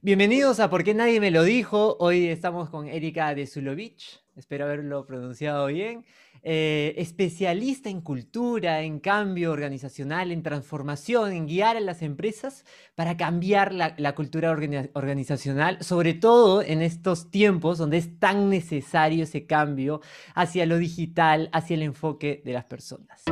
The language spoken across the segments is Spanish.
Bienvenidos a ¿Por qué nadie me lo dijo? Hoy estamos con Erika de Zulovich, espero haberlo pronunciado bien. Eh, especialista en cultura, en cambio organizacional, en transformación, en guiar a las empresas para cambiar la, cultura organizacional, sobre todo en estos tiempos donde es tan necesario ese cambio hacia lo digital, hacia el enfoque de las personas.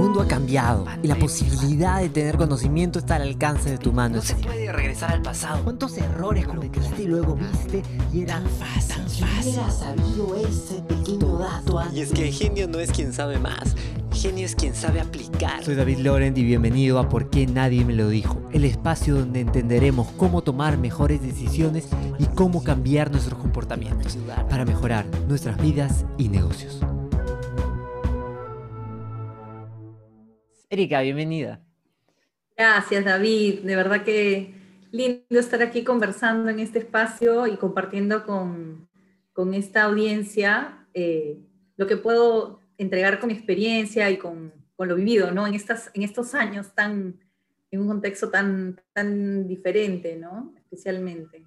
Mundo ha cambiado y la posibilidad de tener conocimiento está al alcance de tu mano. No se puede regresar al pasado. ¿Cuántos errores cometiste y luego viste y era fácil? Tan sabido ese pequeño dato Y es que genio no es quien sabe más. Genio es quien sabe aplicar. Soy David Laurent y bienvenido a Por qué nadie me lo dijo, el espacio donde entenderemos cómo tomar mejores decisiones y cómo cambiar nuestros comportamientos para mejorar nuestras vidas y negocios. Erika, bienvenida. Gracias, David. De verdad que lindo estar aquí conversando en este espacio y compartiendo con, esta audiencia eh, lo que puedo entregar con mi experiencia y con, lo vivido, ¿no? En, estas, en estos años tan, en un contexto tan, tan diferente, ¿no? Especialmente.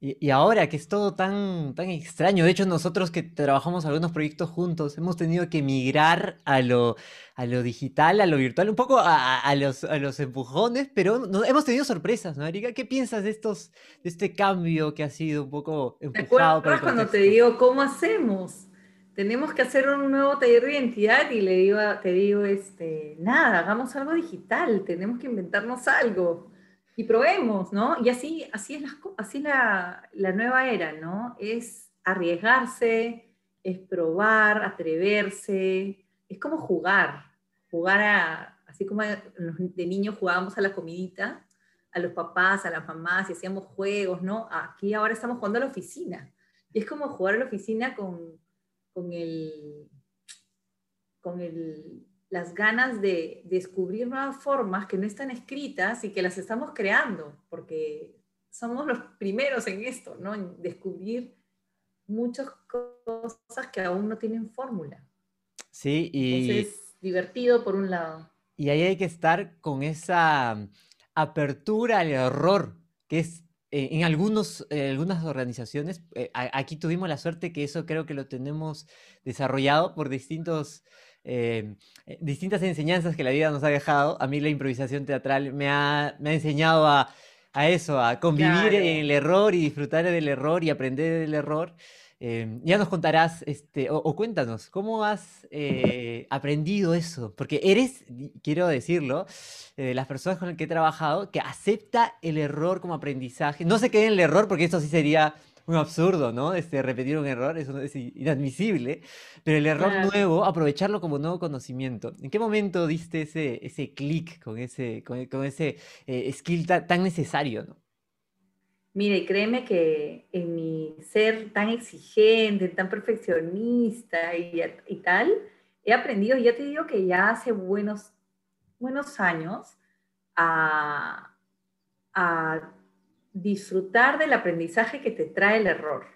Y, ahora que es todo tan, tan extraño, de hecho nosotros que trabajamos algunos proyectos juntos, hemos tenido que migrar a lo, a lo digital, a lo virtual, un poco a, los, a los empujones, pero hemos tenido sorpresas, ¿no, Erika? ¿Qué piensas de, estos, de este cambio que ha sido un poco empujado por el cuando te digo, ¿cómo hacemos? Tenemos que hacer un nuevo taller de identidad y le digo, te digo, este, nada, hagamos algo digital, tenemos que inventarnos algo y probemos, ¿no? Y así, así es, la, así la, la nueva era, ¿no? Es arriesgarse, es probar, atreverse, es como jugar, jugar a, así como de niños jugábamos a la comidita, a los papás, a las mamás y hacíamos juegos, ¿no? Aquí ahora estamos jugando a la oficina. Y es como jugar a la oficina con, con el, con el, las ganas de descubrir nuevas formas que no están escritas y que las estamos creando, porque somos los primeros en esto, ¿no? En descubrir muchas cosas que aún no tienen fórmula. Sí, y... Entonces, divertido por un lado. Y ahí hay que estar con esa apertura al error, que es eh, en algunos, eh, algunas organizaciones, eh, aquí tuvimos la suerte que eso creo que lo tenemos desarrollado por distintos eh, distintas enseñanzas que la vida nos ha dejado. A mí la improvisación teatral me ha, me ha enseñado a, a, eso, a convivir en el error y disfrutar del error y aprender del error. Em, ya nos contarás, este, o, cuéntanos, ¿cómo has eh, aprendido eso? Porque eres, quiero decirlo, de eh, las personas con las que he trabajado, que acepta el error como aprendizaje. No se quede en el error, porque esto sí sería un absurdo, ¿no? Este, repetir un error, eso es inadmisible, pero el error nuevo, aprovecharlo como nuevo conocimiento. ¿En qué momento diste ese, ese clic con ese, con, ese eh, skill tan necesario, ¿no? Mire, créeme que en mi ser tan exigente, tan perfeccionista y, tal, he aprendido, ya te digo que ya hace buenos, buenos años, a, a disfrutar del aprendizaje que te trae el error.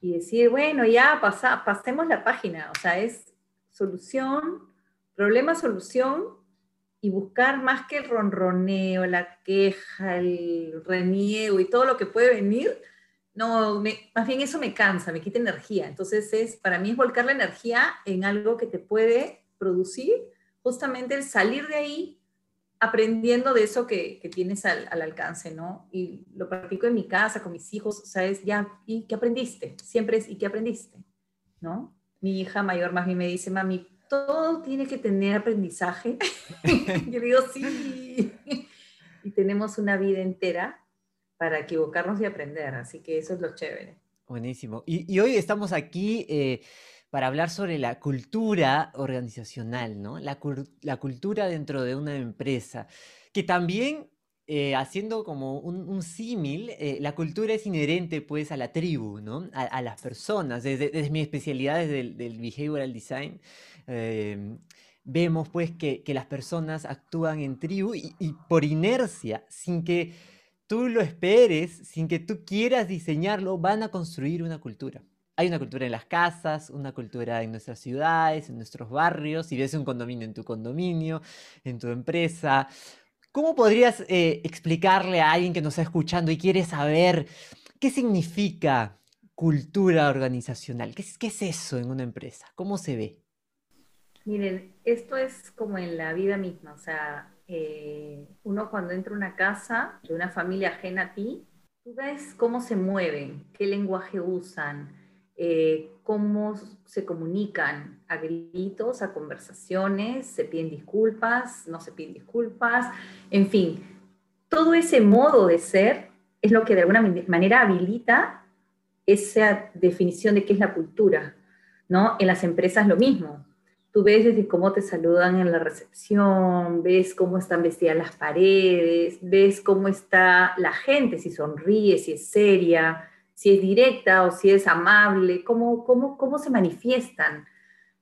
Y decir, bueno, ya pasa, pasemos la página, o sea, es solución, problema, solución y buscar más que el ronroneo, la queja, el reniego y todo lo que puede venir, no, más bien eso me cansa, me quita energía. Entonces es, para mí es volcar la energía en algo que te puede producir justamente el salir de ahí aprendiendo de eso que, tienes al, alcance, ¿no? Y lo practico en mi casa, con mis hijos, o sea, es ya, ¿y qué aprendiste? Siempre es, ¿y qué aprendiste? ¿No? Mi hija mayor más bien me dice, mami, todo tiene que tener aprendizaje. Yo digo, sí. y tenemos una vida entera para equivocarnos y aprender, así que eso es lo chévere. Buenísimo. Y, hoy estamos aquí... Eh, para hablar sobre la cultura organizacional, ¿no? La, cultura dentro de una empresa, que también, eh, haciendo como un, símil, eh, la cultura es inherente pues a la tribu, ¿no? A, las personas. Desde, mi especialidad, desde el del behavioral design, em, vemos pues que, las personas actúan en tribu y, y por inercia, sin que tú lo esperes, sin que tú quieras diseñarlo, van a construir una cultura. Hay una cultura en las casas, una cultura en nuestras ciudades, en nuestros barrios. Si ves un condominio en tu condominio, en tu empresa, ¿Cómo podrías eh, explicarle a alguien que nos está escuchando y quiere saber qué significa cultura organizacional? ¿Qué es, eso en una empresa? ¿Cómo se ve? Miren, esto es como en la vida misma, o sea, eh, uno cuando entra a una casa de una familia ajena a ti, tú ves cómo se mueven, qué lenguaje usan, eh, cómo se comunican a gritos, a conversaciones, se piden disculpas, no se piden disculpas, en fin, todo ese modo de ser es lo que de alguna manera habilita esa definición de qué es la cultura, ¿no? En las empresas lo mismo. Tú ves desde cómo te saludan en la recepción, ves cómo están vestidas las paredes, ves cómo está la gente, si sonríe, si es seria, si es directa o si es amable, cómo, cómo, cómo se manifiestan.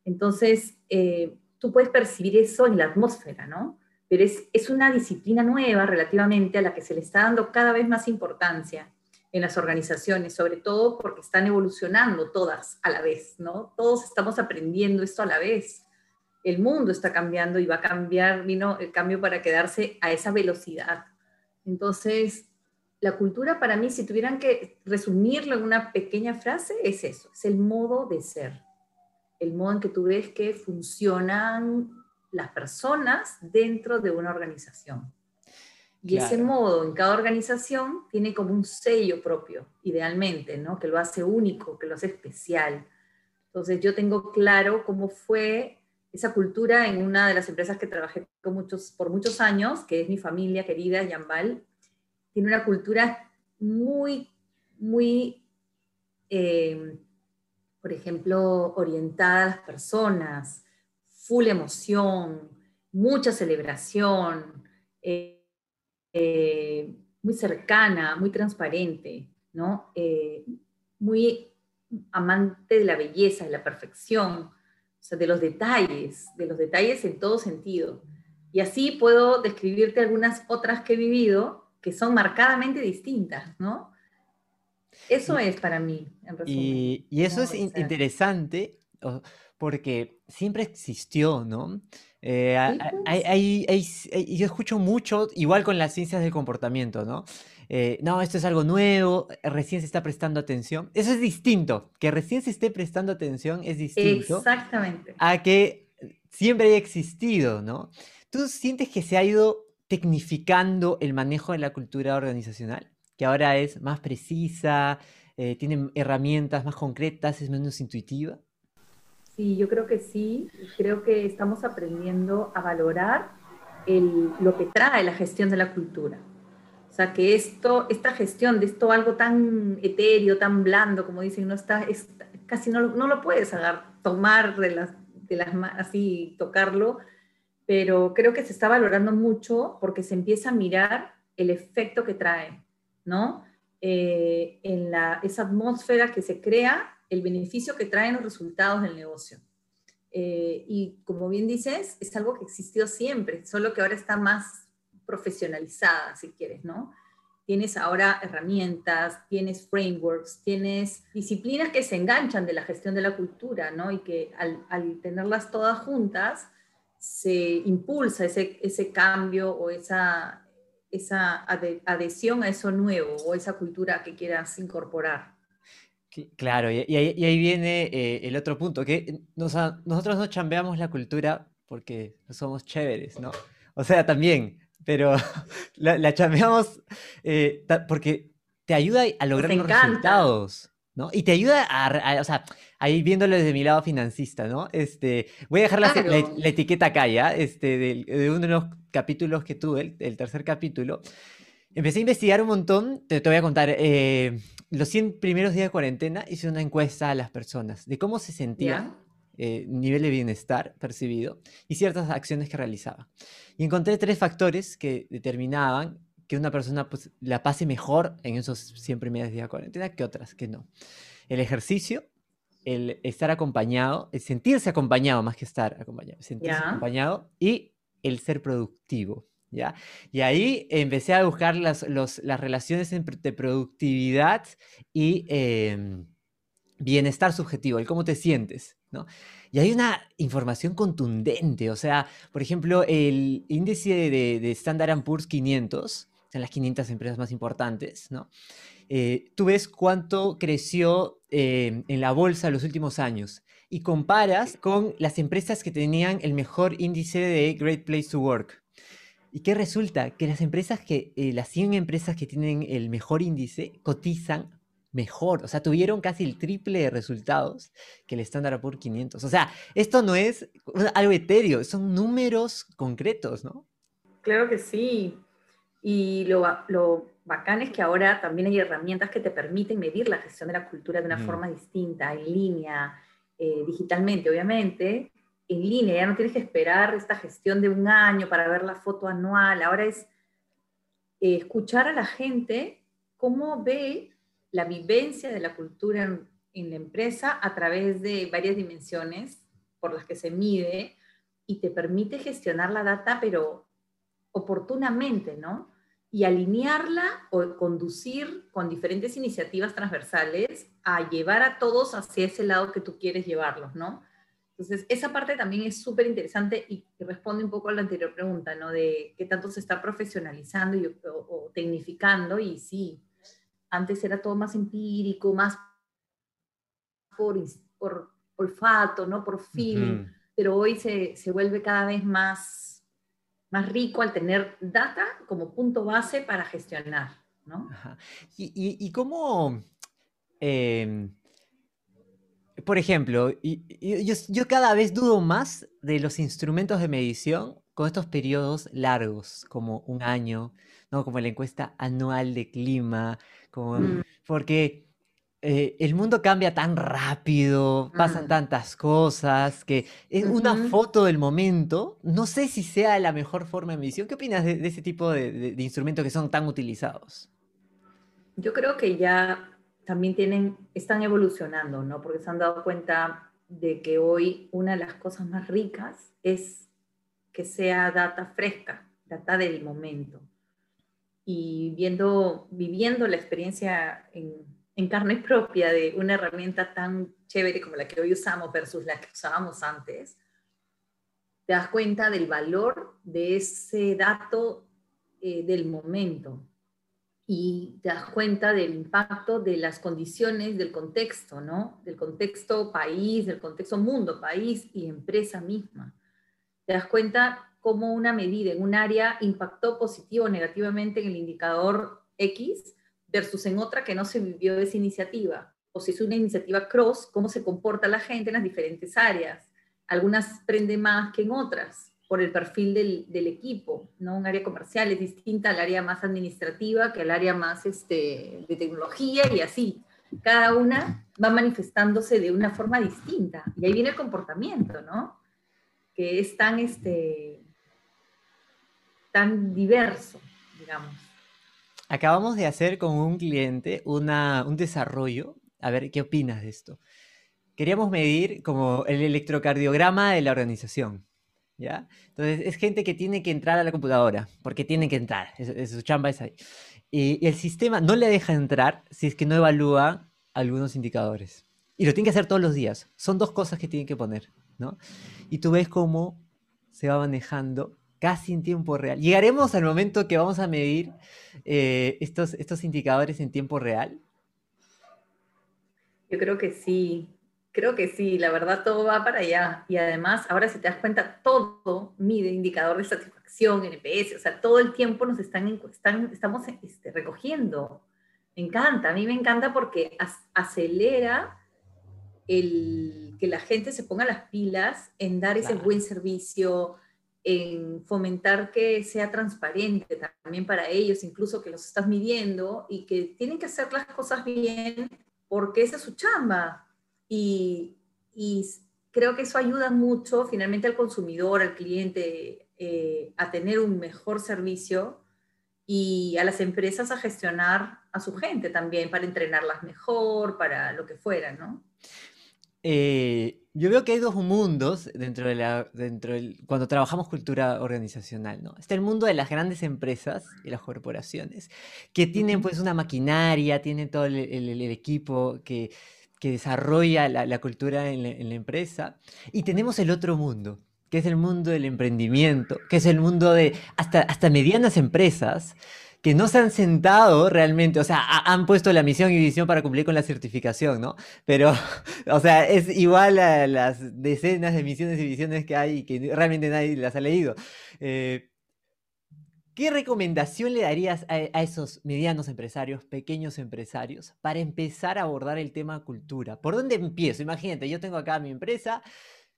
Entonces, eh, tú puedes percibir eso en la atmósfera, ¿no? Pero es, es una disciplina nueva relativamente a la que se le está dando cada vez más importancia en las organizaciones, sobre todo porque están evolucionando todas a la vez, ¿no? Todos estamos aprendiendo esto a la vez. El mundo está cambiando y va a cambiar, vino el cambio para quedarse a esa velocidad. Entonces, la cultura para mí, si tuvieran que resumirlo en una pequeña frase, es eso, es el modo de ser, el modo en que tú ves que funcionan las personas dentro de una organización. Y ese modo en cada organización tiene como un sello propio, idealmente, ¿no? Que lo hace único, que lo hace especial. Entonces yo tengo claro cómo fue esa cultura en una de las empresas que trabajé con muchos, por muchos años, que es mi familia querida, Yambal. Tiene una cultura muy, muy, eh, por ejemplo, orientada a las personas, full emoción, mucha celebración. Eh, eh, muy cercana, muy transparente, ¿no? Muy amante de la belleza, de la perfección, o sea, de los detalles, de los detalles en todo sentido. Y así puedo describirte algunas otras que he vivido que son marcadamente distintas, ¿no? Eso es para mí, en resumen. Y, y eso es interesante porque siempre existió, ¿no? Eh, pues. yo escucho mucho, igual con las ciencias del comportamiento, ¿no? Eh, no, esto es algo nuevo, recién se está prestando atención. Eso es distinto, que recién se esté prestando atención es distinto. Exactamente. A que siempre haya existido, ¿no? ¿Tú sientes que se ha ido tecnificando el manejo de la cultura organizacional? Que ahora es más precisa, eh, tiene herramientas más concretas, es menos intuitiva. Sí, yo creo que sí. Creo que estamos aprendiendo a valorar el, lo que trae la gestión de la cultura. O sea, que esto, esta gestión de esto algo tan etéreo, tan blando, como dicen, no está, es, casi no, no, lo puedes tomar de las, de las así, tocarlo, pero creo que se está valorando mucho porque se empieza a mirar el efecto que trae, ¿no? Eh, en la, esa atmósfera que se crea el beneficio que traen los resultados del negocio. Eh, y como bien dices, es algo que existió siempre, solo que ahora está más profesionalizada, si quieres, ¿no? Tienes ahora herramientas, tienes frameworks, tienes disciplinas que se enganchan de la gestión de la cultura, ¿no? Y que al, tenerlas todas juntas, se impulsa ese, ese cambio o esa, esa adhesión a eso nuevo o esa cultura que quieras incorporar. Claro, y, ahí, viene eh, el otro punto, que nosotros no chambeamos la cultura porque somos chéveres, ¿no? O sea, también, pero la, chambeamos eh, porque te ayuda a lograr los resultados, ¿no? Y te ayuda a, o sea, ahí viéndolo desde mi lado financista, ¿no? Este, voy a dejar la, etiqueta acá ya, este, de, uno de los capítulos que tuve, el, tercer capítulo. Empecé a investigar un montón, te, te voy a contar, eh, los 100 primeros días de cuarentena hice una encuesta a las personas de cómo se sentían, eh, nivel de bienestar percibido y ciertas acciones que realizaba. Y encontré tres factores que determinaban que una persona pues, la pase mejor en esos 100 primeros días de cuarentena que otras que no. El ejercicio, el estar acompañado, el sentirse acompañado más que estar acompañado, sentirse acompañado y el ser productivo. ¿ya? Y ahí empecé a buscar las, relaciones entre productividad y em, bienestar subjetivo, el cómo te sientes, ¿no? Y hay una información contundente, o sea, por ejemplo, el índice de, de Standard Poor's 500, son las 500 empresas más importantes, ¿no? Eh, tú ves cuánto creció eh, en la bolsa los últimos años y comparas con las empresas que tenían el mejor índice de Great Place to Work. ¿Y qué resulta? Que las empresas que, eh, las 100 empresas que tienen el mejor índice cotizan mejor, o sea, tuvieron casi el triple de resultados que el Standard Poor's 500. O sea, esto no es algo etéreo, son números concretos, ¿no? Claro que sí. Y lo, lo bacán es que ahora también hay herramientas que te permiten medir la gestión de la cultura de una mm. forma distinta, en línea, eh, digitalmente, obviamente. En línea, ya no tienes que esperar esta gestión de un año para ver la foto anual. Ahora es eh, escuchar a la gente cómo ve la vivencia de la cultura en, en la empresa a través de varias dimensiones por las que se mide y te permite gestionar la data, pero oportunamente, ¿no? Y alinearla o conducir con diferentes iniciativas transversales a llevar a todos hacia ese lado que tú quieres llevarlos, ¿no? Entonces, esa parte también es súper interesante y, responde un poco a la anterior pregunta, ¿no? De qué tanto se está profesionalizando y, o, tecnificando, y sí, antes era todo más empírico, más por, por olfato, ¿no? Por feeling, pero hoy se, se vuelve cada vez más más rico al tener data como punto base para gestionar, ¿no? Y, cómo, em, por ejemplo, yo, cada vez dudo más de los instrumentos de medición con estos periodos largos, como un año, ¿no? Como la encuesta anual de clima, como, mm. porque eh, el mundo cambia tan rápido, pasan tantas cosas, que es una foto del momento. No sé si sea la mejor forma de medición. ¿Qué opinas de, ese tipo de, instrumentos que son tan utilizados? Yo creo que ya también tienen, están evolucionando, ¿no? Porque se han dado cuenta de que hoy una de las cosas más ricas es que sea data fresca, data del momento. Y viendo, viviendo la experiencia en en carne propia de una herramienta tan chévere como la que hoy usamos versus la que usábamos antes, te das cuenta del valor de ese dato eh, del momento y te das cuenta del impacto de las condiciones del contexto, ¿no? Del contexto país, del contexto mundo, país y empresa misma. Te das cuenta cómo una medida en un área impactó positivo o negativamente en el indicador X versus en otra que no se vivió esa iniciativa. O si es una iniciativa cross, cómo se comporta la gente en las diferentes áreas. Algunas prende más que en otras por el perfil del, equipo, ¿no? Un área comercial es distinta al área más administrativa que al área más este, de tecnología y así. Cada una va manifestándose de una forma distinta. Y ahí viene el comportamiento, ¿no? Que es tan, este, tan diverso, digamos. Acabamos de hacer con un cliente una, un desarrollo. A ver, ¿qué opinas de esto? Queríamos medir como el electrocardiograma de la organización. ¿Ya? Entonces, es gente que tiene que entrar a la computadora, porque tiene que entrar, su chamba es ahí. Y, el sistema no le deja entrar si es que no evalúa algunos indicadores. Y lo tiene que hacer todos los días. Son dos cosas que tiene que poner, ¿no? Y tú ves cómo se va manejando casi en tiempo real. ¿Llegaremos al momento que vamos a medir eh, estos, estos indicadores en tiempo real? Yo creo que sí, creo que sí, la verdad todo va para allá. Y además, ahora si te das cuenta, todo mide indicador de satisfacción, NPS, o sea, todo el tiempo nos están, están estamos este, recogiendo. Me encanta, a mí me encanta porque acelera el que la gente se ponga las pilas en dar ese buen servicio, en fomentar que sea transparente también para ellos, incluso que los estás midiendo y que tienen que hacer las cosas bien porque esa es su chamba. Y, creo que eso ayuda mucho finalmente al consumidor, al cliente, eh, a tener un mejor servicio y a las empresas a gestionar a su gente también para entrenarlas mejor, para lo que fuera, ¿no? Eh, yo veo que hay dos mundos dentro de la, dentro del, cuando trabajamos cultura organizacional, ¿no? Está el mundo de las grandes empresas y las corporaciones, que tienen pues una maquinaria, tienen todo el, equipo que que desarrolla la, cultura en la, empresa. Y tenemos el otro mundo, que es el mundo del emprendimiento, que es el mundo de hasta, hasta medianas empresas que no se han sentado realmente, o sea, han puesto la misión y visión para cumplir con la certificación, ¿no? Pero, o sea, es igual a las decenas de misiones y visiones que hay y que realmente nadie las ha leído. Eh, ¿Qué recomendación le darías a, esos medianos empresarios, pequeños empresarios, para empezar a abordar el tema cultura? ¿Por dónde empiezo? Imagínate, yo tengo acá mi empresa,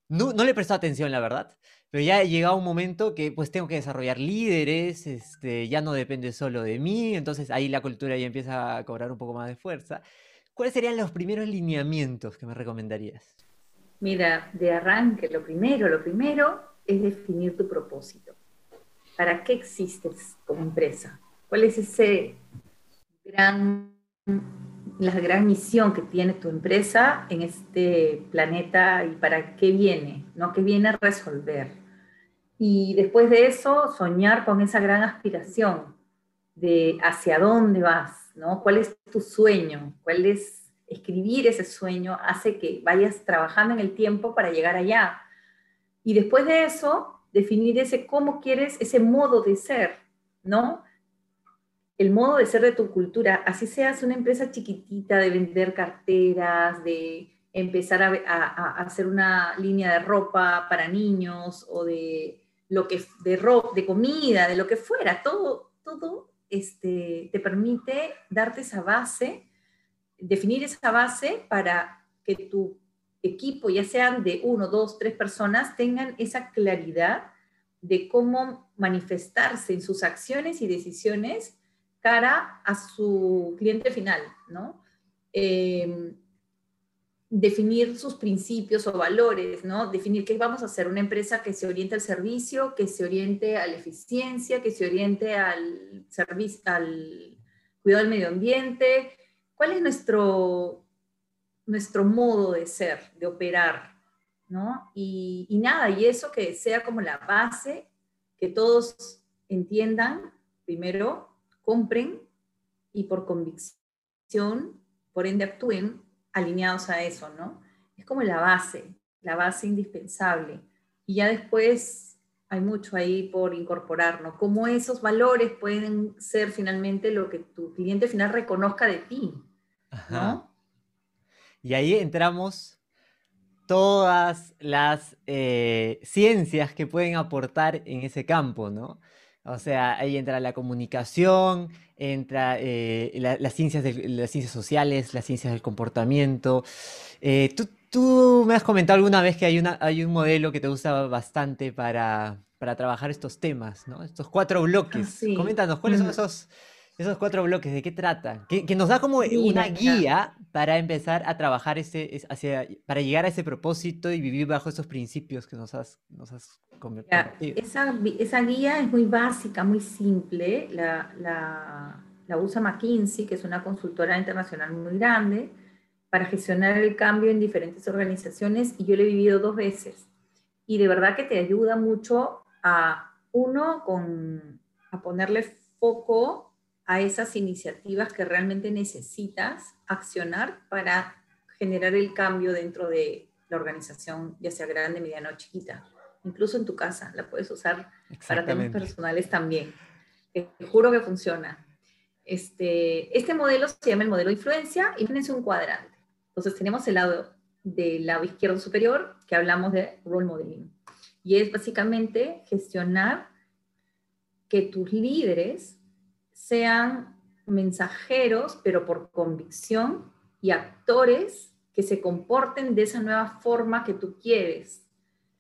no, le he prestado atención, la verdad, pero ya ha llegado un momento que pues tengo que desarrollar líderes, este, ya no depende solo de mí, entonces ahí la cultura ya empieza a cobrar un poco más de fuerza. ¿Cuáles serían los primeros lineamientos que me recomendarías? Mira, de arranque, lo primero, lo primero es definir tu propósito. ¿Para qué existes como empresa? ¿Cuál es ese gran, la gran misión que tiene tu empresa en este planeta y para qué viene? ¿No? ¿Qué viene a resolver? Y después de eso, soñar con esa gran aspiración de hacia dónde vas, ¿no? ¿Cuál es tu sueño? ¿Cuál es escribir ese sueño? Hace que vayas trabajando en el tiempo para llegar allá. Y después de eso, definir ese cómo quieres, ese modo de ser, ¿no? El modo de ser de tu cultura, así seas una empresa chiquitita de vender carteras, de empezar a, hacer una línea de ropa para niños o de lo que de ropa, de comida, de lo que fuera, todo, todo este, te permite darte esa base, definir esa base para que tu equipo, ya sean de uno, dos, tres personas, tengan esa claridad de cómo manifestarse en sus acciones y decisiones cara a su cliente final, ¿no? Em, definir sus principios o valores, ¿no? Definir qué vamos a hacer, una empresa que se oriente al servicio, que se oriente a la eficiencia, que se oriente al servicio, al cuidado del medio ambiente. ¿Cuál es nuestro nuestro modo de ser, de operar, ¿no? Y, nada, y eso que sea como la base, que todos entiendan, primero, compren y por convicción, por ende actúen alineados a eso, ¿no? Es como la base, la base indispensable. Y ya después hay mucho ahí por incorporar, ¿no? Cómo esos valores pueden ser finalmente lo que tu cliente final reconozca de ti, ¿no? Y ahí entramos todas las eh, ciencias que pueden aportar en ese campo, ¿no? O sea, ahí entra la comunicación, entra eh, las, ciencias las ciencias sociales, las ciencias del comportamiento. Eh, tú, me has comentado alguna vez que hay, una, hay un modelo que te gusta bastante para, trabajar estos temas, ¿no? Estos cuatro bloques. Ah, Coméntanos, ¿cuáles son esos, esos cuatro bloques, ¿de qué tratan? Que, nos da como una guía para empezar a trabajar ese, hacia, para llegar a ese propósito y vivir bajo esos principios que nos has, nos has Esa, esa, guía es muy básica, muy simple. La, la, la usa McKinsey, que es una consultora internacional muy grande, para gestionar el cambio en diferentes organizaciones y yo lo he vivido dos veces. Y de verdad que te ayuda mucho a, uno, con, a ponerle foco a esas iniciativas que realmente necesitas accionar para generar el cambio dentro de la organización, ya sea grande, mediana o chiquita. Incluso en tu casa, la puedes usar para temas personales también. Te juro que funciona. Este, este modelo se llama el modelo de influencia y tienes un cuadrante. Entonces tenemos el lado del lado izquierdo superior que hablamos de role modeling. Y es básicamente gestionar que tus líderes sean mensajeros, pero por convicción, y actores que se comporten de esa nueva forma que tú quieres,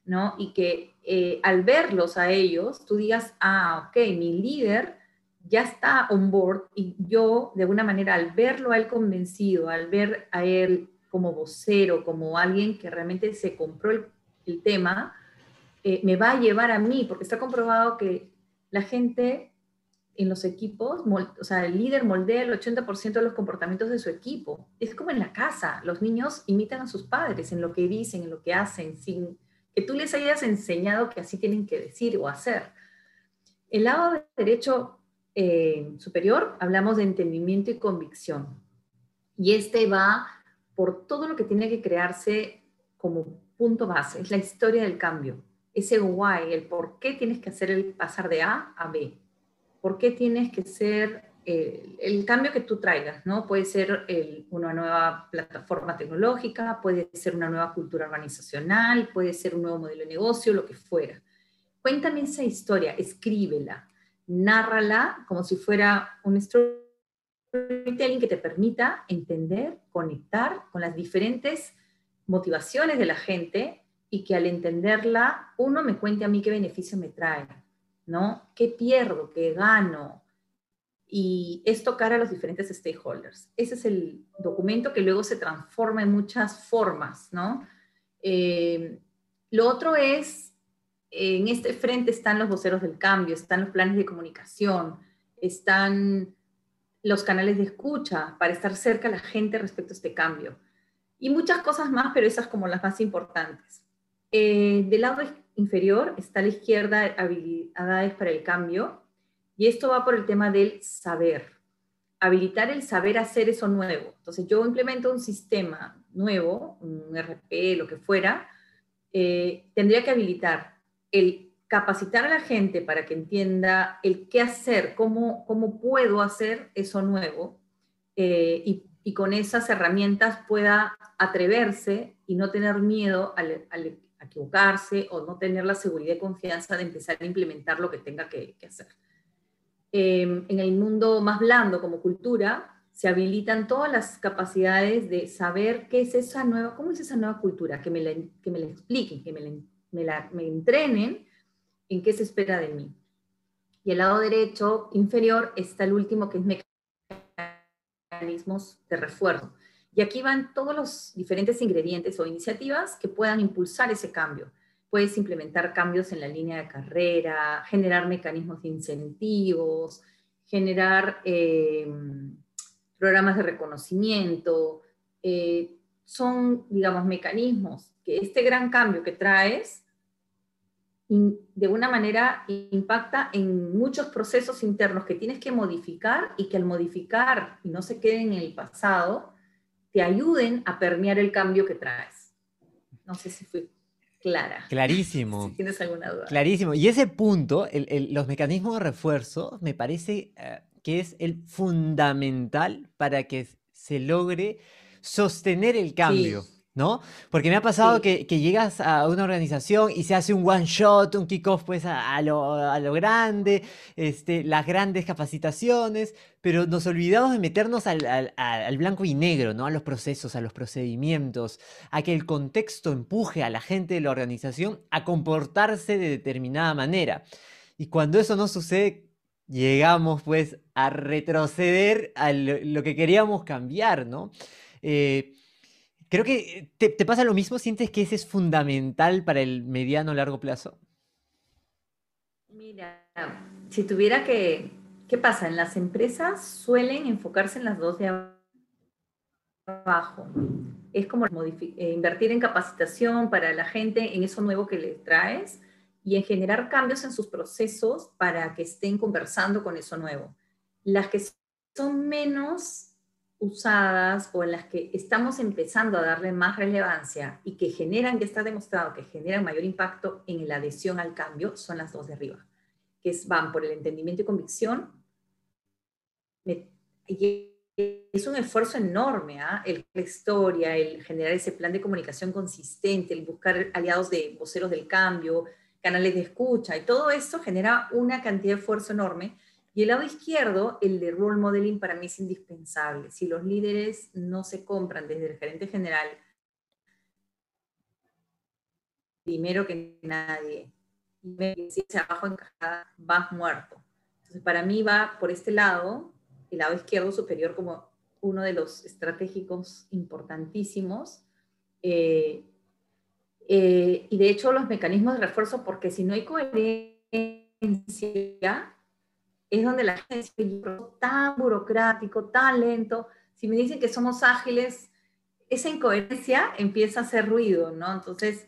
¿no? Y que eh, al verlos a ellos, tú digas, ah, ok, mi líder ya está on board y yo, de alguna manera, al verlo a él convencido, al ver a él como vocero, como alguien que realmente se compró el, tema, eh, me va a llevar a mí, porque está comprobado que la gente en los equipos, o sea, el líder moldea el 80% de los comportamientos de su equipo. Es como en la casa, los niños imitan a sus padres en lo que dicen, en lo que hacen, sin que tú les hayas enseñado que así tienen que decir o hacer. El lado derecho eh, superior hablamos de entendimiento y convicción. Y este va por todo lo que tiene que crearse como punto base, es la historia del cambio, ese why, el por qué tienes que hacer el pasar de A a B, por qué tienes que ser eh, el cambio que tú traigas, ¿no? Puede ser una nueva plataforma tecnológica, puede ser una nueva cultura organizacional, puede ser un nuevo modelo de negocio, lo que fuera. Cuéntame esa historia, escríbela, nárrala como si fuera un storytelling que te permita entender, conectar con las diferentes motivaciones de la gente y que al entenderla, uno me cuente a mí qué beneficio me trae, ¿no? ¿Qué pierdo? ¿Qué gano? Y es tocar a los diferentes stakeholders. Ese es el documento que luego se transforma en muchas formas, ¿no? Eh, lo otro es, en este frente están los voceros del cambio, están los planes de comunicación, están los canales de escucha para estar cerca a la gente respecto a este cambio. Y muchas cosas más, pero esas como las más importantes. Eh, del lado inferior está a la izquierda habilidades para el cambio, y esto va por el tema del saber, habilitar el saber hacer eso nuevo. Entonces yo implemento un sistema nuevo, un RP, lo que fuera, eh, tendría que habilitar el capacitar a la gente para que entienda el qué hacer, cómo, cómo puedo hacer eso nuevo eh, y, con esas herramientas pueda atreverse y no tener miedo al, a equivocarse o no tener la seguridad y confianza de empezar a implementar lo que tenga que, que hacer. Em, en el mundo más blando como cultura, se habilitan todas las capacidades de saber qué es esa nueva, cómo es esa nueva cultura, que me la, que me la expliquen, que me, me, la, me entrenen en qué se espera de mí. Y el lado derecho inferior está el último, que es mecanismos de refuerzo. Y aquí van todos los diferentes ingredientes o iniciativas que puedan impulsar ese cambio puedes implementar cambios en la línea de carrera, generar mecanismos de incentivos, generar em, programas de reconocimiento. Eh, son, digamos, mecanismos que este gran cambio que traes de una manera impacta en muchos procesos internos que tienes que modificar y que al modificar y no se queden en el pasado, te ayuden a permear el cambio que traes. No sé si fui clara. Clarísimo. Si tienes alguna duda. Clarísimo. Y ese punto, los mecanismos de refuerzo, me parece eh, que es el fundamental para que se logre sostener el cambio. ¿No? Porque me ha pasado que, llegas a una organización y se hace un one shot, un kickoff pues a, lo, grande, este, las grandes capacitaciones, pero nos olvidamos de meternos al, blanco y negro, ¿no? A los procesos, a los procedimientos, a que el contexto empuje a la gente de la organización a comportarse de determinada manera. Y cuando eso no sucede, llegamos pues a retroceder a lo, que queríamos cambiar, ¿no? Eh, Creo que te, pasa lo mismo, ¿sientes que ese es fundamental para el mediano largo plazo? Mira, si tuviera que, ¿qué pasa? En las empresas suelen enfocarse en las dos de abajo. Es como eh, invertir en capacitación para la gente, en eso nuevo que les traes y en generar cambios en sus procesos para que estén conversando con eso nuevo. Las que son menos usadas o en las que estamos empezando a darle más relevancia y que generan, ya está demostrado que generan mayor impacto en la adhesión al cambio, son las dos de arriba, que es, van por el entendimiento y convicción. Y es un esfuerzo enorme, ¿ah? el la historia, el generar ese plan de comunicación consistente, el buscar aliados de voceros del cambio, canales de escucha, y todo esto genera una cantidad de esfuerzo enorme y el lado izquierdo, el de role modeling, para mí es indispensable. Si los líderes no se compran desde el gerente general, primero que nadie, si se abajo encajada, vas muerto. Entonces, para mí va por este lado, el lado izquierdo superior, como uno de los estratégicos importantísimos. Eh, eh, y de hecho, los mecanismos de refuerzo, porque si no hay coherencia, es donde la gente dice, tan burocrático, tan lento. Si me dicen que somos ágiles, esa incoherencia empieza a hacer ruido, ¿no? Entonces,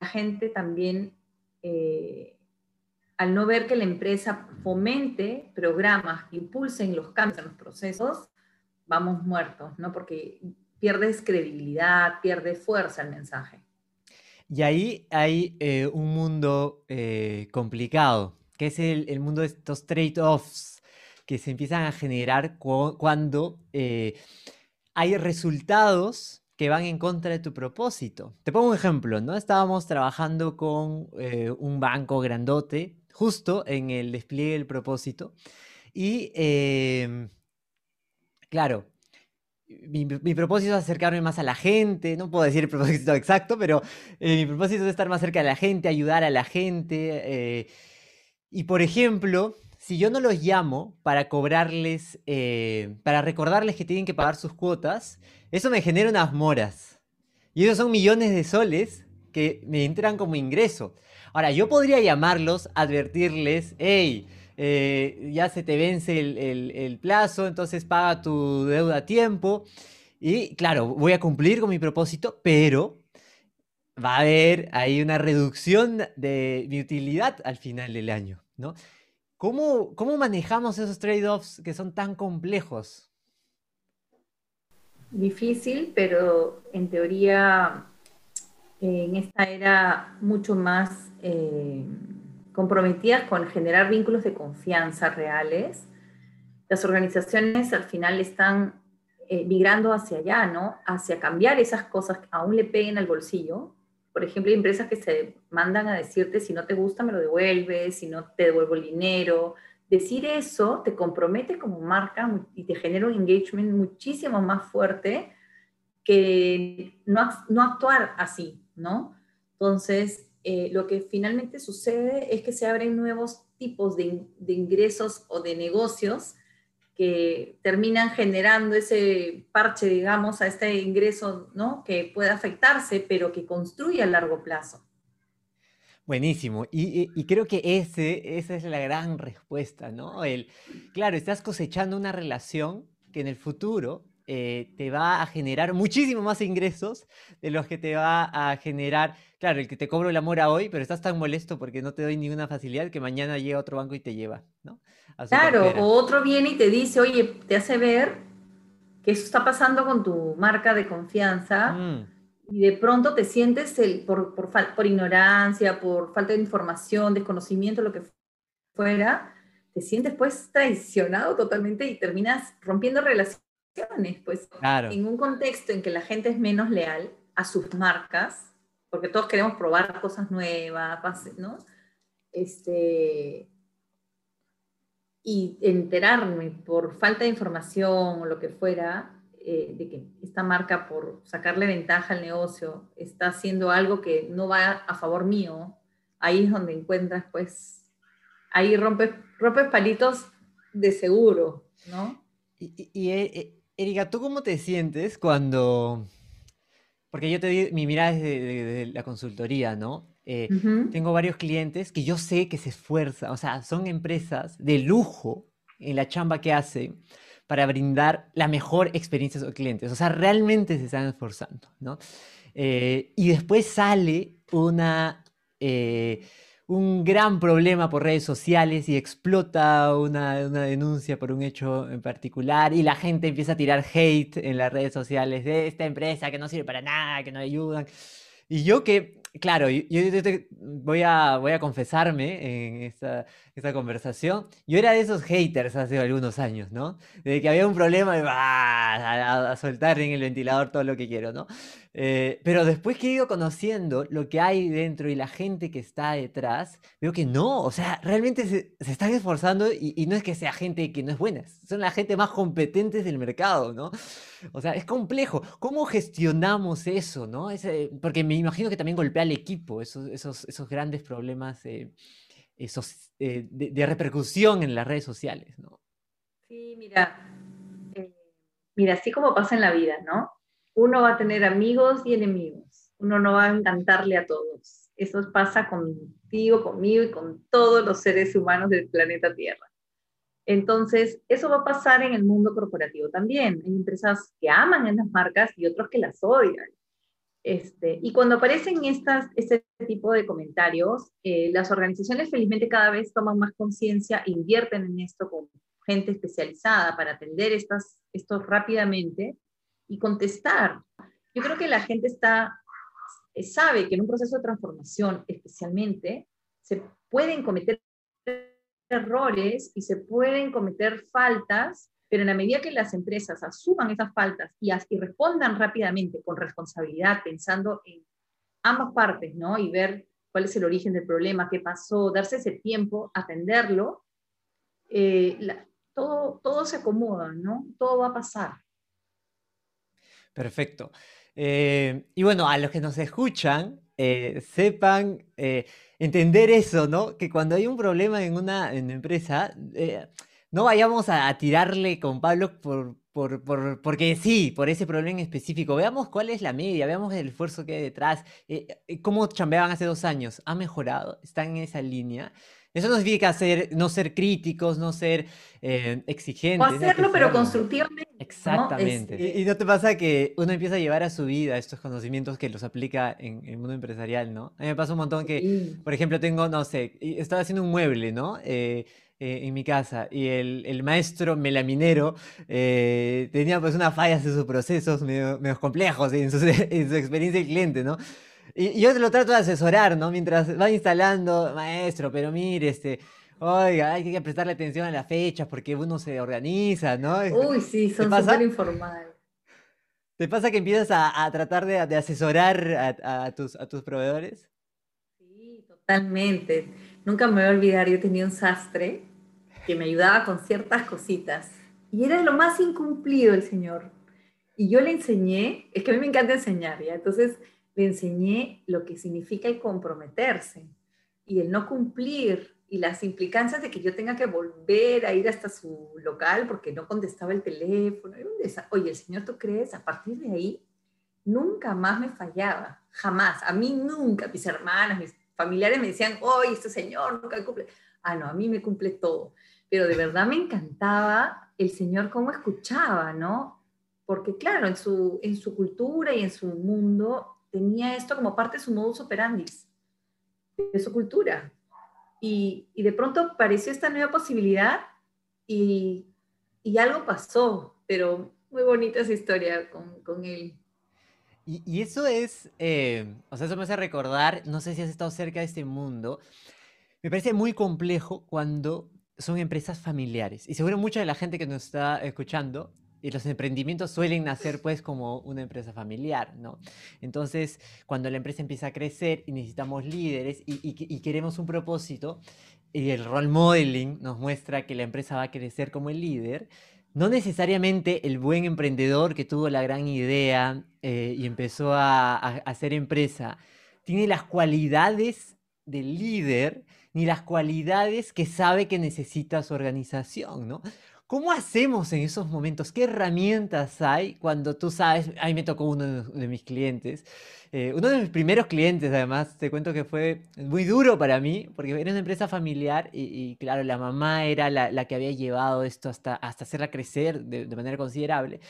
la gente también, eh, al no ver que la empresa fomente programas que impulsen los cambios en los procesos, vamos muertos, ¿no? Porque pierdes credibilidad, pierde fuerza el mensaje. Y ahí hay eh, un mundo eh, complicado, que es el, mundo de estos trade-offs que se empiezan a generar cuando eh, hay resultados que van en contra de tu propósito. Te pongo un ejemplo, ¿no? Estábamos trabajando con un banco grandote justo en el despliegue del propósito y, em, claro, mi, propósito es acercarme más a la gente, no puedo decir el propósito exacto, pero eh, mi propósito es estar más cerca de la gente, ayudar a la gente. Y por ejemplo, si yo no los llamo para cobrarles, eh, para recordarles que tienen que pagar sus cuotas, eso me genera unas moras. Y esos son millones de soles que me entran como ingreso. Ahora, yo podría llamarlos, advertirles, hey, eh, ya se te vence el, plazo, entonces paga tu deuda a tiempo. Y claro, voy a cumplir con mi propósito, pero va a haber ahí una reducción de utilidad al final del año, ¿no? ¿Cómo, cómo manejamos esos trade-offs que son tan complejos? Difícil, pero en teoría en esta era mucho más eh, comprometidas con generar vínculos de confianza reales, las organizaciones al final están eh, migrando hacia allá, ¿no? Hacia cambiar esas cosas que aún le peguen al bolsillo. Por ejemplo, hay empresas que se mandan a decirte, si no te gusta, me lo devuelves, si no te devuelvo el dinero. Decir eso te compromete como marca y te genera un engagement muchísimo más fuerte que no, no actuar así, ¿no? Entonces, eh, lo que finalmente sucede es que se abren nuevos tipos de, ingresos o de negocios que terminan generando ese parche, digamos, a este ingreso, ¿no? Que puede afectarse, pero que construye a largo plazo. Buenísimo. Y, creo que ese, esa es la gran respuesta, ¿no? El, claro, estás cosechando una relación que en el futuro eh, te va a generar muchísimo más ingresos de los que te va a generar, claro, el que te cobro la mora hoy, pero estás tan molesto porque no te doy ninguna facilidad que mañana llega otro banco y te lleva, ¿no? Claro, o otro viene y te dice, oye, te hace ver que eso está pasando con tu marca de confianza. Mm. Y de pronto te sientes el, por, por, por ignorancia, por falta de información, desconocimiento, lo que fuera, te sientes pues traicionado totalmente y terminas rompiendo relaciones pues en un contexto en que la gente es menos leal a sus marcas, porque todos queremos probar cosas nuevas, ¿no? Este, y enterarme por falta de información o lo que fuera, eh, de que esta marca, por sacarle ventaja al negocio, está haciendo algo que no va a favor mío, ahí es donde encuentras, pues, ahí rompes, rompes palitos de seguro, ¿no? Y, y, eh, eh, Erika, ¿tú cómo te sientes cuando... Porque yo te di mi mirada desde la consultoría, ¿no? Eh, tengo varios clientes que yo sé que se esfuerzan, o sea, son empresas de lujo en la chamba que hacen para brindar la mejor experiencia a sus clientes. O sea, realmente se están esforzando, ¿no? Eh, y después sale una... Eh, un gran problema por redes sociales y explota una, denuncia por un hecho en particular y la gente empieza a tirar hate en las redes sociales de esta empresa que no sirve para nada, que no ayudan. Y yo que, claro, yo, voy, a, voy a confesarme en esta, esta, conversación, yo era de esos haters hace algunos años, ¿no? De que había un problema y va a, soltar en el ventilador todo lo que quiero, ¿no? Eh, pero después que he ido conociendo lo que hay dentro y la gente que está detrás, veo que no, o sea, realmente se, se están esforzando y, y, no es que sea gente que no es buena, son la gente más competentes del mercado, ¿no? O sea, es complejo. ¿Cómo gestionamos eso, no? porque me imagino que también golpea al equipo esos, esos, esos grandes problemas eh, eh, de, repercusión en las redes sociales, ¿no? Sí, mira, eh, mira, así como pasa en la vida, ¿no? Uno va a tener amigos y enemigos. Uno no va a encantarle a todos. Eso pasa contigo, conmigo y con todos los seres humanos del planeta Tierra. Entonces, eso va a pasar en el mundo corporativo también. Hay empresas que aman esas marcas y otros que las odian. Este, y cuando aparecen estas, este tipo de comentarios, eh, las organizaciones felizmente cada vez toman más conciencia, invierten en esto con gente especializada para atender estas, esto rápidamente. y contestar. Yo creo que la gente está, eh, sabe que en un proceso de transformación especialmente se pueden cometer errores y se pueden cometer faltas, pero en la medida que las empresas asuman esas faltas y, y respondan rápidamente con responsabilidad, pensando en ambas partes, ¿no? Y ver cuál es el origen del problema, qué pasó, darse ese tiempo, atenderlo, eh, todo, todo se acomoda, ¿no? Todo va a pasar. Perfecto. Eh, y bueno, a los que nos escuchan, eh, sepan entender eso, ¿no? Que cuando hay un problema en una, empresa, no vayamos a, tirarle con Pablo por, por, porque sí, por ese problema en específico. Veamos cuál es la media, veamos el esfuerzo que hay detrás, cómo chambeaban hace dos años. ¿Ha mejorado? ¿Están en esa línea? Eso no significa ser, no ser críticos, no ser eh, exigentes. O hacerlo, pero constructivamente. Exactamente. Este y, no te pasa que uno empieza a llevar a su vida estos conocimientos que los aplica en el mundo empresarial, ¿no? A mí me pasa un montón que, por ejemplo, tengo, no sé, estaba haciendo un mueble, ¿no? Eh, eh, en mi casa y el, el maestro melaminero tenía pues unas fallas en sus procesos medio, complejos en su, en su experiencia del cliente, ¿no? Y yo lo trato de asesorar, ¿no? Mientras va instalando, maestro, pero mire, este, oiga, hay que prestarle atención a las fechas porque uno se organiza, ¿no? Uy, sí, son súper informales. ¿Te pasa que empiezas a, tratar de, asesorar a, tus, a tus proveedores? Sí, totalmente. Nunca me voy a olvidar, yo tenía un sastre que me ayudaba con ciertas cositas. Y era lo más incumplido el señor. Y yo le enseñé, es que a mí me encanta enseñar, ¿ya? Entonces le enseñé lo que significa el comprometerse y el no cumplir y las implicancias de que yo tenga que volver a ir hasta su local porque no contestaba el teléfono. Oye, el Señor, ¿tú crees? A partir de ahí, nunca más me fallaba, jamás. A mí nunca, mis hermanas, mis familiares me decían, oye, este Señor nunca cumple. Ah, no, a mí me cumple todo. Pero de verdad me encantaba el Señor cómo escuchaba, ¿no? Porque claro, en su, en su cultura y en su mundo tenía esto como parte de su modus operandi, de su cultura. Y, y de pronto apareció esta nueva posibilidad y, y, algo pasó, pero muy bonita esa historia con, con él. Y, y, eso es, eh, o sea, eso me hace recordar, no sé si has estado cerca de este mundo, me parece muy complejo cuando son empresas familiares. Y seguro mucha de la gente que nos está escuchando y los emprendimientos suelen nacer pues como una empresa familiar, ¿no? Entonces, cuando la empresa empieza a crecer y necesitamos líderes y, queremos un propósito, y el role modeling nos muestra que la empresa va a crecer como el líder, no necesariamente el buen emprendedor que tuvo la gran idea eh, y empezó a, a hacer empresa tiene las cualidades del líder ni las cualidades que sabe que necesita su organización, ¿no? ¿Cómo hacemos en esos momentos? ¿Qué herramientas hay cuando tú sabes? A mí me tocó uno de mis clientes, eh, uno de mis primeros clientes además, te cuento que fue muy duro para mí, porque era una empresa familiar y, claro, la mamá era la, que había llevado esto hasta, hasta hacerla crecer de, manera considerable,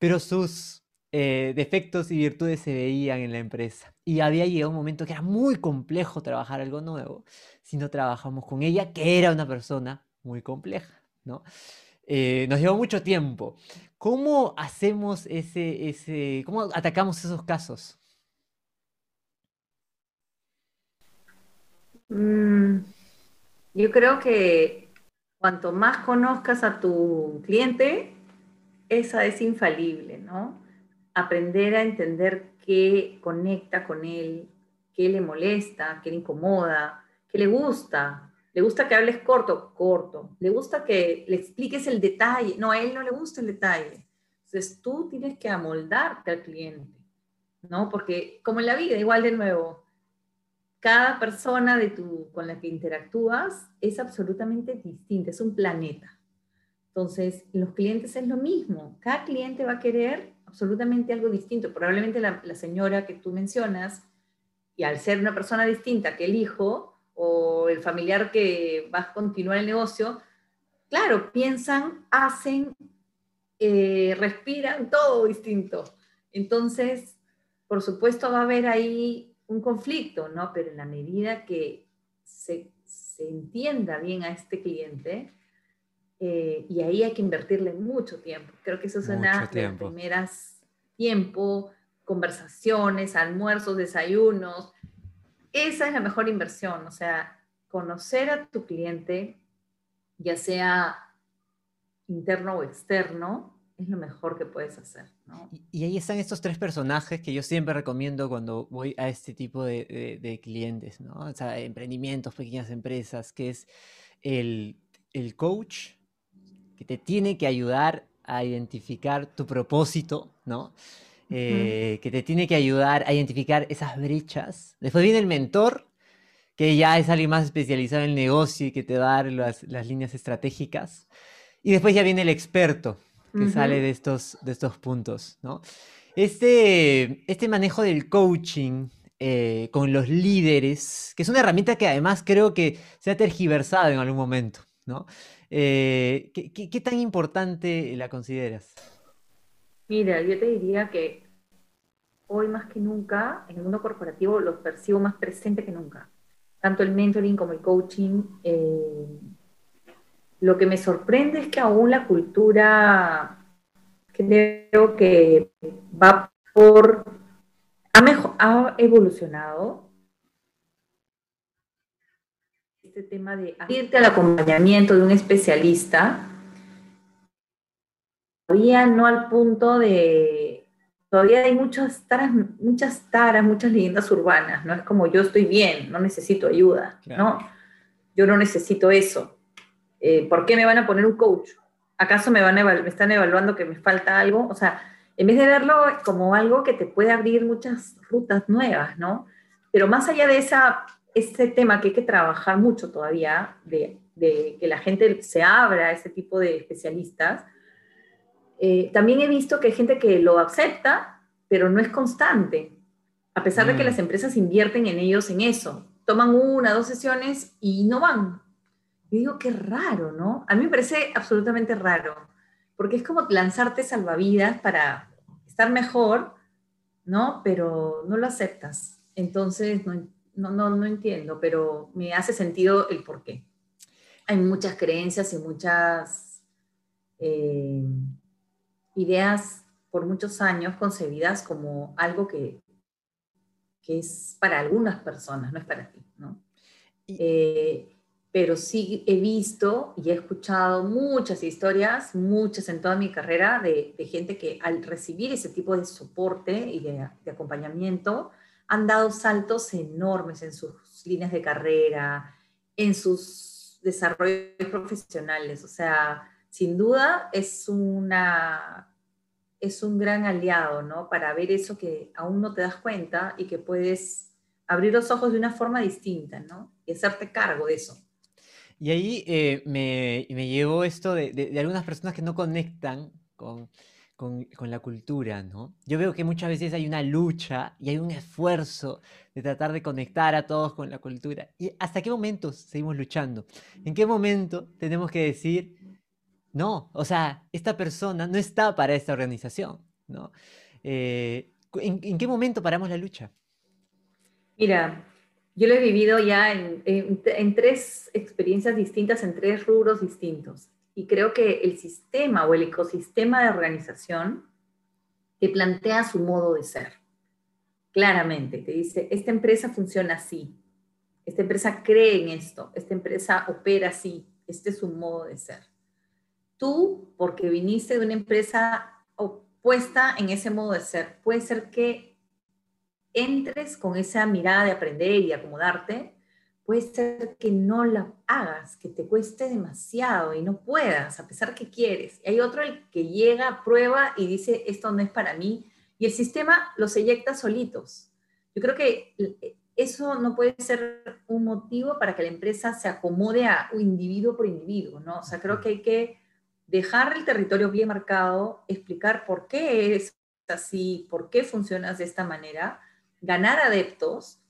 pero sus eh, defectos y virtudes se veían en la empresa. Y había llegado un momento que era muy complejo trabajar algo nuevo si no trabajamos con ella, que era una persona muy compleja, ¿no? Eh, nos llevó mucho tiempo. ¿Cómo hacemos ese, ese, cómo atacamos esos casos? Mm, yo creo que cuanto más conozcas a tu cliente, esa es infalible, ¿no? Aprender a entender qué conecta con él, qué le molesta, qué le incomoda, le gusta, le gusta que hables corto, corto. Le gusta que le expliques el detalle. No, a él no le gusta el detalle. Entonces tú tienes que amoldarte al cliente, ¿no? Porque como en la vida, igual de nuevo, cada persona de tu, con la que interactúas es absolutamente distinta, es un planeta. Entonces, los clientes es lo mismo. Cada cliente va a querer absolutamente algo distinto. Probablemente la, la señora que tú mencionas, y al ser una persona distinta que el hijo, o el familiar que va a continuar el negocio, claro, piensan, hacen, eh, respiran, todo distinto. Entonces, por supuesto va a haber ahí un conflicto, ¿no? Pero en la medida que se, entienda bien a este cliente, eh, y ahí hay que invertirle mucho tiempo. Creo que eso es una de las primeras tiempo, conversaciones, almuerzos, desayunos. Esa es la mejor inversión, o sea, conocer a tu cliente, ya sea interno o externo, es lo mejor que puedes hacer. Y, ahí están estos tres personajes que yo siempre recomiendo cuando voy a este tipo de, clientes, ¿no? O sea, emprendimientos, pequeñas empresas, que es el, coach que te tiene que ayudar a identificar tu propósito, ¿no? Eh, que te tiene que ayudar a identificar esas brechas. Después viene el mentor, que ya es alguien más especializado en el negocio y que te va a dar las, las líneas estratégicas. Y después ya viene el experto, que sale de estos, de estos puntos, ¿no? Este, este manejo del coaching eh, con los líderes, que es una herramienta que además creo que se ha tergiversado en algún momento, ¿no? Eh, ¿qué, tan importante la consideras? Mira, yo te diría que hoy más que nunca, en el mundo corporativo, los percibo más presente que nunca. Tanto el mentoring como el coaching. Eh, lo que me sorprende es que aún la cultura creo que va por, ha, ha evolucionado. Este tema de irte al acompañamiento de un especialista, todavía no al punto de, todavía hay muchas taras, muchas taras, muchas leyendas urbanas, ¿no? Es como yo estoy bien, no necesito ayuda, ¿no? Yo no necesito eso eh, ¿por qué me van a poner un coach? ¿Acaso me, van me están evaluando que me falta algo? O sea, en vez de verlo como algo que te puede abrir muchas rutas nuevas, ¿no? Pero más allá de esa, ese tema que hay que trabajar mucho todavía, de, que la gente se abra a ese tipo de especialistas, eh, también he visto que hay gente que lo acepta, pero no es constante, a pesar de que mm. las empresas invierten en ellos en eso. Toman una, dos sesiones y no van, y digo, qué raro, ¿no? A mí me parece absolutamente raro, porque es como lanzarte salvavidas para estar mejor, ¿no? Pero no lo aceptas. Entonces, no, no, no, entiendo, pero me hace sentido el por qué. Hay muchas creencias y muchas eh, ideas por muchos años concebidas como algo que, que es para algunas personas, no es para ti, ¿no? Eh, pero sí he visto y he escuchado muchas historias, muchas en toda mi carrera, de, gente que al recibir ese tipo de soporte y de, acompañamiento han dado saltos enormes en sus líneas de carrera, en sus desarrollos profesionales. O sea, sin duda es, una, es un gran aliado, ¿no? Para ver eso que aún no te das cuenta y que puedes abrir los ojos de una forma distinta, ¿no? Y hacerte cargo de eso. Y ahí eh, me, me llevó esto de, de, algunas personas que no conectan con, con, con, la cultura, ¿no? Yo veo que muchas veces hay una lucha y hay un esfuerzo de tratar de conectar a todos con la cultura. ¿Y hasta qué momento seguimos luchando? ¿En qué momento tenemos que decir, no, o sea, esta persona no está para esta organización, ¿no? Eh, ¿en, ¿En qué momento paramos la lucha? Mira, yo lo he vivido ya en, tres experiencias distintas, en tres rubros distintos. Y creo que el sistema o el ecosistema de organización te plantea su modo de ser. Claramente, te dice, esta empresa funciona así, esta empresa cree en esto, esta empresa opera así, este es su modo de ser. Tú, porque viniste de una empresa opuesta en ese modo de ser, puede ser que entres con esa mirada de aprender y acomodarte, puede ser que no la hagas, que te cueste demasiado y no puedas, a pesar que quieres. Y hay otro el que llega, prueba y dice, esto no es para mí, y el sistema los eyecta solitos. Yo creo que eso no puede ser un motivo para que la empresa se acomode a individuo por individuo, ¿no? O sea, creo que hay que dejar el territorio bien marcado, explicar por qué es así, por qué funcionas de esta manera, ganar adeptos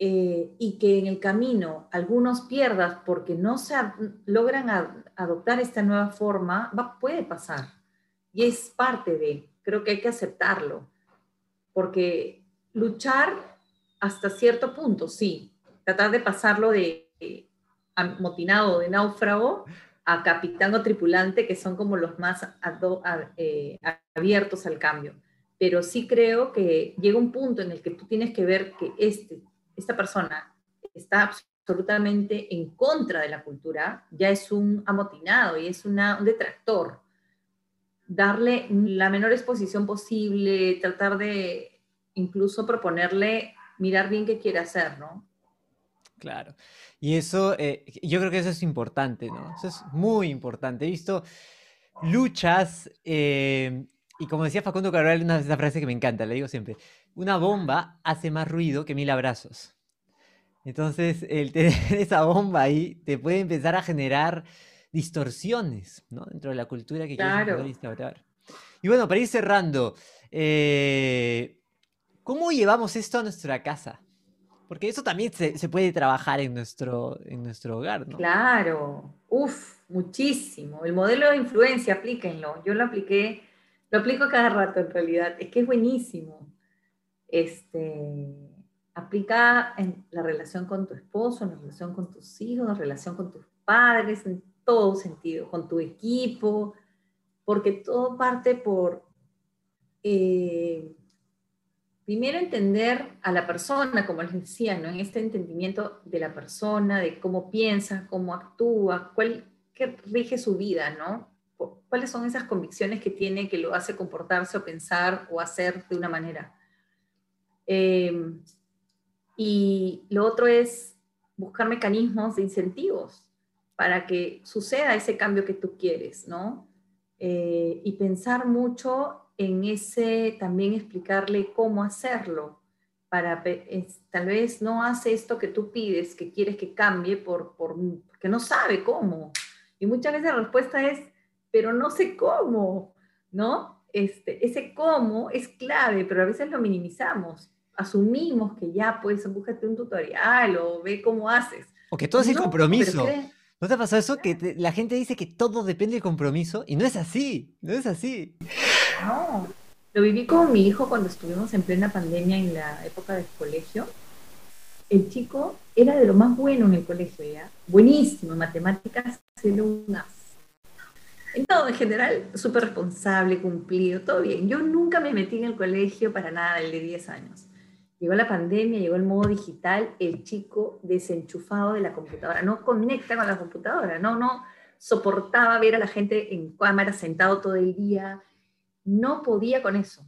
eh, y que en el camino algunos pierdas porque no se logran adoptar esta nueva forma, va, puede pasar. Y es parte de, creo que hay que aceptarlo, porque luchar hasta cierto punto, sí, tratar de pasarlo de amotinado, de náufrago, a capitán o tripulante, que son como los más eh, abiertos al cambio pero sí creo que llega un punto en el que tú tienes que ver que este, esta persona está absolutamente en contra de la cultura, ya es un amotinado y es una, un detractor. Darle la menor exposición posible, tratar de incluso proponerle mirar bien qué quiere hacer, ¿no? Claro. Y eso, eh, yo creo que eso es importante, ¿no? Eso es muy importante. He visto luchas eh, y como decía Facundo Cabral, una, una frase que me encanta, le digo siempre, una bomba hace más ruido que mil abrazos. Entonces, el tener esa bomba ahí te puede empezar a generar distorsiones, ¿no? Dentro de la cultura que claro. quieres instaurar. Y bueno, para ir cerrando, eh, ¿cómo llevamos esto a nuestra casa? Porque eso también se, puede trabajar en nuestro, en nuestro hogar, ¿no? Claro, uf, muchísimo. El modelo de influencia, aplíquenlo. Yo lo apliqué lo aplico cada rato en realidad, es que es buenísimo. Este, aplica en la relación con tu esposo, en la relación con tus hijos, en la relación con tus padres, en todo sentido, con tu equipo, porque todo parte por, eh, primero entender a la persona, como les decía, ¿no? en este entendimiento de la persona, de cómo piensa, cómo actúa, cuál qué rige su vida, ¿no? cuáles son esas convicciones que tiene que lo hace comportarse o pensar o hacer de una manera. Eh, y lo otro es buscar mecanismos de incentivos para que suceda ese cambio que tú quieres, ¿no? Eh, y pensar mucho en ese, también explicarle cómo hacerlo, para tal vez no hace esto que tú pides, que quieres que cambie por, por, porque no sabe cómo. Y muchas veces la respuesta es, pero no sé cómo, ¿no? Este, ese cómo es clave, pero a veces lo minimizamos. Asumimos que ya, pues, búscate un tutorial o ve cómo haces. O que todo es el compromiso. ¿No te ha pasado eso? Que la gente dice que todo depende del compromiso y no es así, no es así. No, lo viví con mi hijo cuando estuvimos en plena pandemia en la época del colegio. El chico era de lo más bueno en el colegio, ¿ya? Buenísimo, en matemáticas, era un en todo, en general, súper responsable, cumplido, todo bien. Yo nunca me metí en el colegio para nada, el de 10 años. Llegó la pandemia, llegó el modo digital, el chico desenchufado de la computadora, no conecta con la computadora, no, no soportaba ver a la gente en cámara sentado todo el día, no podía con eso.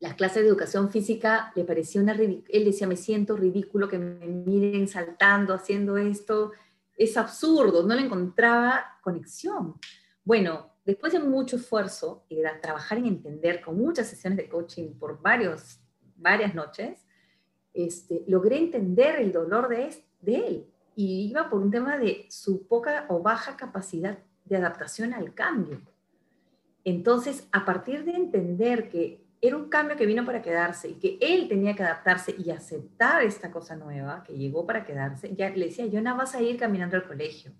Las clases de educación física le parecía una él decía, me siento ridículo que me miren saltando, haciendo esto, es absurdo, no le encontraba conexión. Bueno, después de mucho esfuerzo y de trabajar en entender con muchas sesiones de coaching por varios, varias noches, este, logré entender el dolor de, de él. Y iba por un tema de su poca o baja capacidad de adaptación al cambio. Entonces, a partir de entender que era un cambio que vino para quedarse y que él tenía que adaptarse y aceptar esta cosa nueva que llegó para quedarse, ya le decía, yo no vas a ir caminando al colegio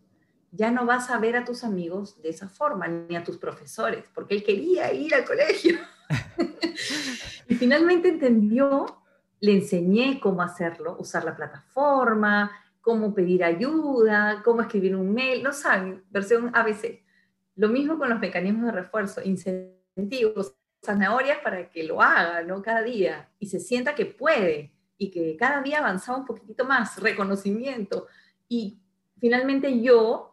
ya no vas a ver a tus amigos de esa forma, ni a tus profesores, porque él quería ir al colegio. y finalmente entendió, le enseñé cómo hacerlo, usar la plataforma, cómo pedir ayuda, cómo escribir un mail, no saben, versión ABC. Lo mismo con los mecanismos de refuerzo, incentivos, zanahorias para que lo haga, ¿no? Cada día, y se sienta que puede, y que cada día avanzaba un poquitito más, reconocimiento. Y finalmente yo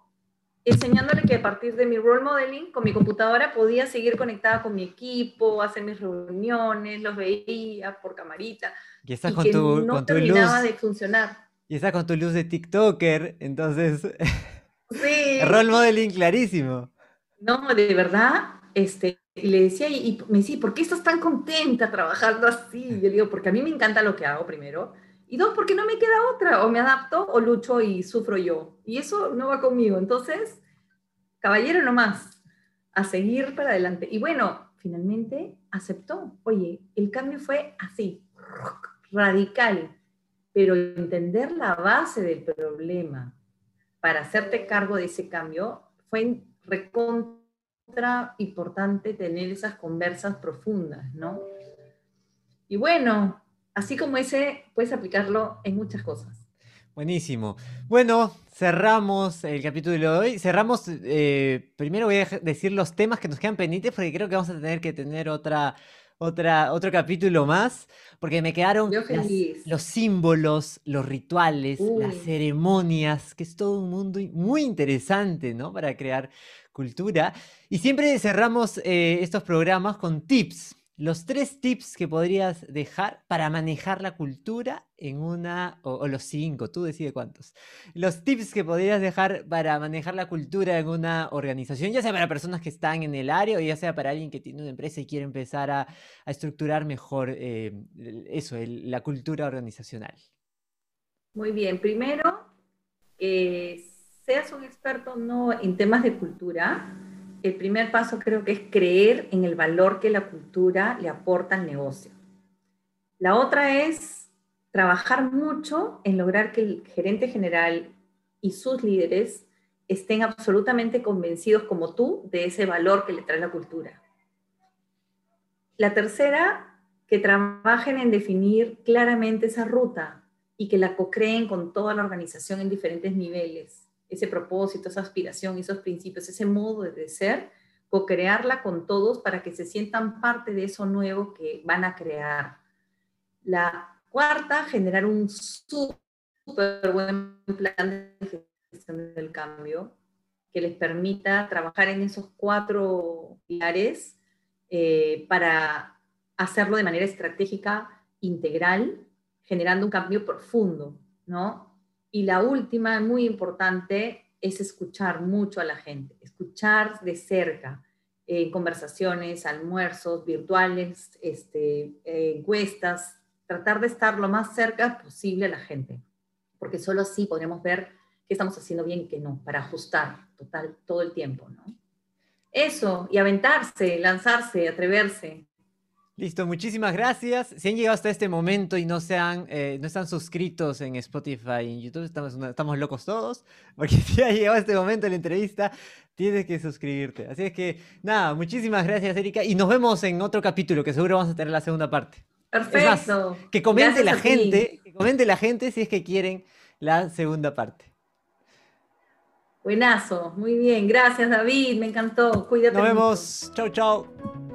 enseñándole que a partir de mi role modeling, con mi computadora podía seguir conectada con mi equipo, hacer mis reuniones, los veía por camarita. Y estás con, tu, no con tu terminaba luz. de funcionar. Y estás con tu luz de TikToker, entonces. Sí. role modeling clarísimo. No, de verdad, este, le decía, y, me decía, ¿por qué estás tan contenta trabajando así? Y yo le digo, porque a mí me encanta lo que hago primero. Y dos, porque no me queda otra, o me adapto o lucho y sufro yo. Y eso no va conmigo. Entonces, caballero nomás, a seguir para adelante. Y bueno, finalmente aceptó. Oye, el cambio fue así, radical, pero entender la base del problema para hacerte cargo de ese cambio fue recontra importante tener esas conversas profundas, ¿no? Y bueno, Así como ese, puedes aplicarlo en muchas cosas. Buenísimo. Bueno, cerramos el capítulo de hoy. Cerramos, eh, primero voy a decir los temas que nos quedan pendientes porque creo que vamos a tener que tener otra, otra, otro capítulo más, porque me quedaron las- los símbolos, los rituales, las ceremonias, que es todo un mundo muy interesante, ¿no? Para crear cultura. Y siempre cerramos eh, estos programas con tips. Los tres tips que podrías dejar para manejar la cultura en una, o, o los cinco, tú decide cuántos. Los tips que podrías dejar para manejar la cultura en una organización, ya sea para personas que están en el área o ya sea para alguien que tiene una empresa y quiere empezar a, estructurar mejor eh, eso, la cultura organizacional. Muy bien, primero, que seas un experto no en temas de cultura, el primer paso creo que es creer en el valor que la cultura le aporta al negocio. La otra es trabajar mucho en lograr que el gerente general y sus líderes estén absolutamente convencidos como tú de ese valor que le trae la cultura. La tercera, que trabajen en definir claramente esa ruta y que la co-creen con toda la organización en diferentes niveles. Ese propósito, esa aspiración, esos principios, ese modo de ser, co-crearla con todos para que se sientan parte de eso nuevo que van a crear. La cuarta, generar un súper buen plan de gestión del cambio que les permita trabajar en esos cuatro pilares eh, para hacerlo de manera estratégica, integral, generando un cambio profundo, ¿no? Y la última, muy importante, es escuchar mucho a la gente, escuchar de cerca, en conversaciones, almuerzos virtuales, este, eh, encuestas, tratar de estar lo más cerca posible a la gente, porque solo así podremos ver qué estamos haciendo bien y qué no, para ajustar total, todo el tiempo, ¿no? Eso, y aventarse, lanzarse, atreverse. Listo, muchísimas gracias. Si han llegado hasta este momento y no, se han, eh, no están suscritos en Spotify y en YouTube, estamos, una- estamos locos todos, porque si ha llegado a este momento de la entrevista, tienes que suscribirte. Así es que, nada, muchísimas gracias, Erika, y nos vemos en otro capítulo, que seguro vamos a tener la segunda parte. Perfecto. Que comente Gracias la gente, que comente la gente si es que quieren la segunda parte. Buenazo, muy bien. Gracias, David. Me encantó. Cuídate. Nos vemos. Chau, chau.